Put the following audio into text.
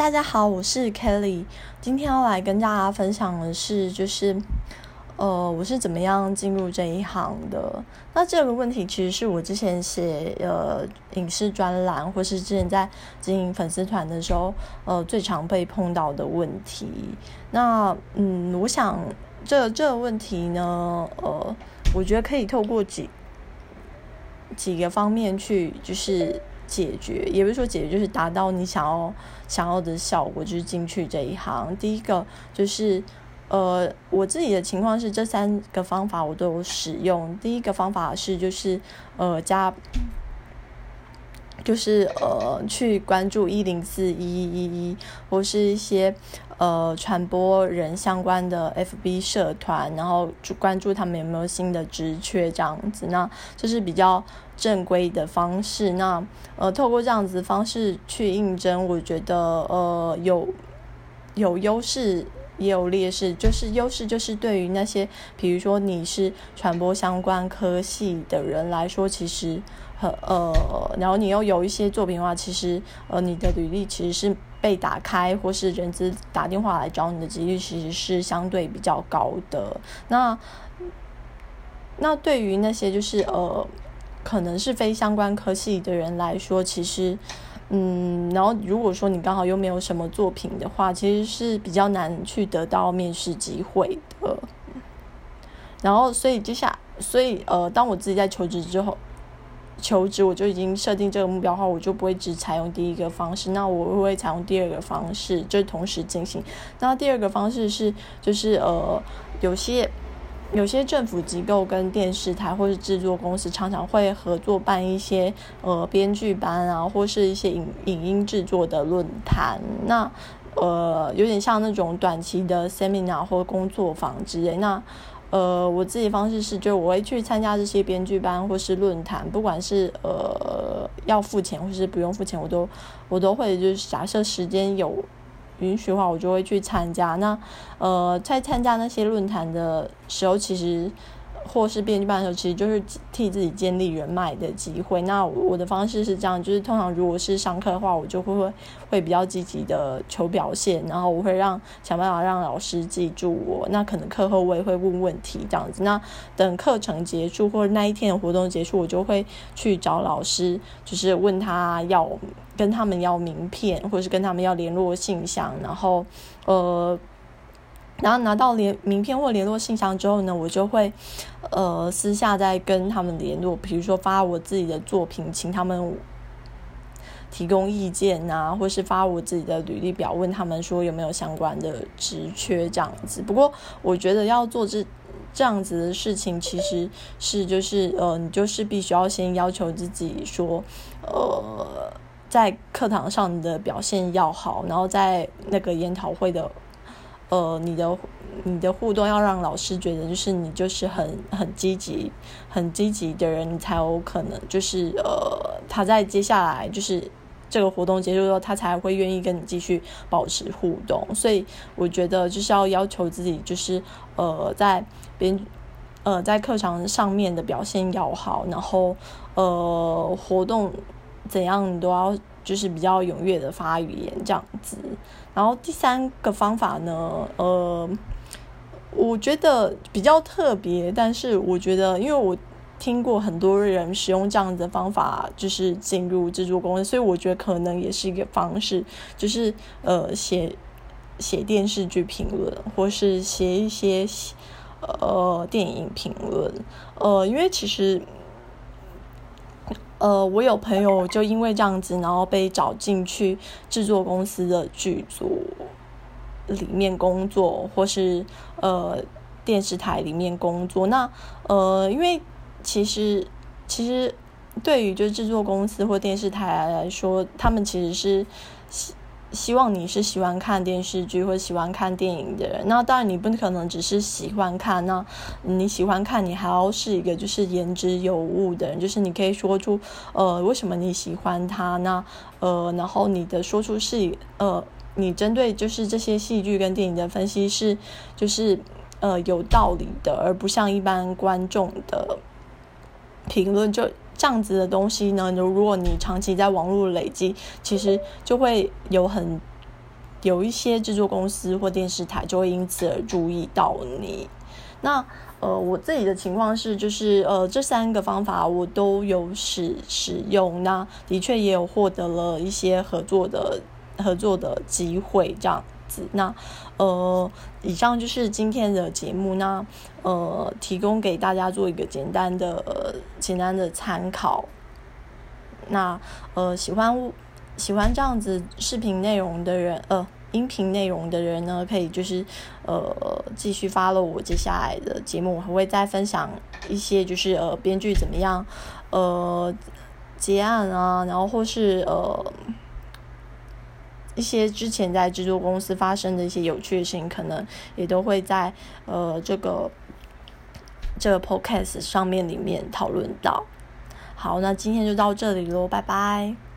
大家好，我是 Kelly，今天要来跟大家分享的是，就是呃，我是怎么样进入这一行的。那这个问题其实是我之前写呃影视专栏，或是之前在经营粉丝团的时候，呃，最常被碰到的问题。那嗯，我想这这个问题呢，呃，我觉得可以透过几几个方面去，就是。解决也不是说解决，就是达到你想要想要的效果，就是进去这一行。第一个就是，呃，我自己的情况是这三个方法我都有使用。第一个方法是就是，呃，加。就是呃，去关注一零四一一一一，或是一些呃传播人相关的 FB 社团，然后就关注他们有没有新的职缺这样子。那这是比较正规的方式。那呃，透过这样子方式去应征，我觉得呃有有优势也有劣势。就是优势就是对于那些比如说你是传播相关科系的人来说，其实。呃，然后你又有一些作品的话，其实呃，你的履历其实是被打开，或是人资打电话来找你的几率，其实是相对比较高的。那那对于那些就是呃，可能是非相关科系的人来说，其实嗯，然后如果说你刚好又没有什么作品的话，其实是比较难去得到面试机会的。然后，所以接下，所以呃，当我自己在求职之后。求职我就已经设定这个目标的话，我就不会只采用第一个方式，那我会采用第二个方式，就同时进行。那第二个方式是，就是呃，有些有些政府机构跟电视台或是制作公司常常会合作办一些呃编剧班啊，或是一些影影音制作的论坛，那呃有点像那种短期的 seminar 或工作坊之类。那呃，我自己方式是，就我会去参加这些编剧班或是论坛，不管是呃要付钱或是不用付钱，我都我都会就是假设时间有允许的话，我就会去参加。那呃，在参加那些论坛的时候，其实。或是编辑班的时候，其实就是替自己建立人脉的机会。那我的方式是这样，就是通常如果是上课的话，我就会会会比较积极的求表现，然后我会让想办法让老师记住我。那可能课后我也会问问题这样子。那等课程结束或者那一天的活动结束，我就会去找老师，就是问他要跟他们要名片，或者是跟他们要联络信箱，然后呃。然后拿到联名片或联络信箱之后呢，我就会，呃，私下再跟他们联络，比如说发我自己的作品，请他们提供意见啊，或是发我自己的履历表，问他们说有没有相关的职缺这样子。不过我觉得要做这这样子的事情，其实是就是呃，你就是必须要先要求自己说，呃，在课堂上的表现要好，然后在那个研讨会的。呃，你的你的互动要让老师觉得就是你就是很很积极、很积极的人，你才有可能就是呃，他在接下来就是这个活动结束之后，他才会愿意跟你继续保持互动。所以我觉得就是要要求自己，就是呃，在边呃在课堂上面的表现要好，然后呃活动怎样你都要。就是比较踊跃的发语言这样子，然后第三个方法呢，呃，我觉得比较特别，但是我觉得，因为我听过很多人使用这样子的方法，就是进入制作公司，所以我觉得可能也是一个方式，就是呃写写电视剧评论，或是写一些呃电影评论，呃，因为其实。呃，我有朋友就因为这样子，然后被找进去制作公司的剧组里面工作，或是呃电视台里面工作。那呃，因为其实其实对于就是制作公司或电视台来说，他们其实是。希望你是喜欢看电视剧或喜欢看电影的人，那当然你不可能只是喜欢看，那你喜欢看，你还要是一个就是言之有物的人，就是你可以说出呃为什么你喜欢他，那呃然后你的说出是呃你针对就是这些戏剧跟电影的分析是就是呃有道理的，而不像一般观众的评论就。这样子的东西呢，如果你长期在网络累积，其实就会有很有一些制作公司或电视台就会因此而注意到你。那呃，我自己的情况是，就是呃，这三个方法我都有使使用，那的确也有获得了一些合作的合作的机会，这样那呃，以上就是今天的节目，那呃，提供给大家做一个简单的简单的参考。那呃，喜欢喜欢这样子视频内容的人，呃。音频内容的人呢，可以就是呃继续 follow 我接下来的节目，我还会再分享一些就是呃编剧怎么样呃结案啊，然后或是呃一些之前在制作公司发生的一些有趣的事情，可能也都会在呃这个这个 podcast 上面里面讨论到。好，那今天就到这里喽，拜拜。